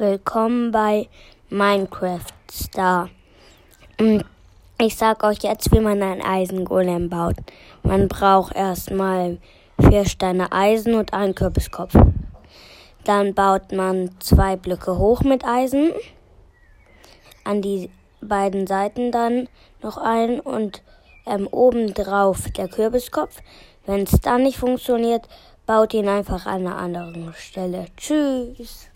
Willkommen bei Minecraft Star. Ähm, ich sag euch jetzt, wie man einen Eisengolem baut. Man braucht erstmal vier Steine Eisen und einen Kürbiskopf. Dann baut man zwei Blöcke hoch mit Eisen. An die beiden Seiten dann noch ein und ähm, oben drauf der Kürbiskopf. Wenn es dann nicht funktioniert, baut ihn einfach an einer anderen Stelle. Tschüss.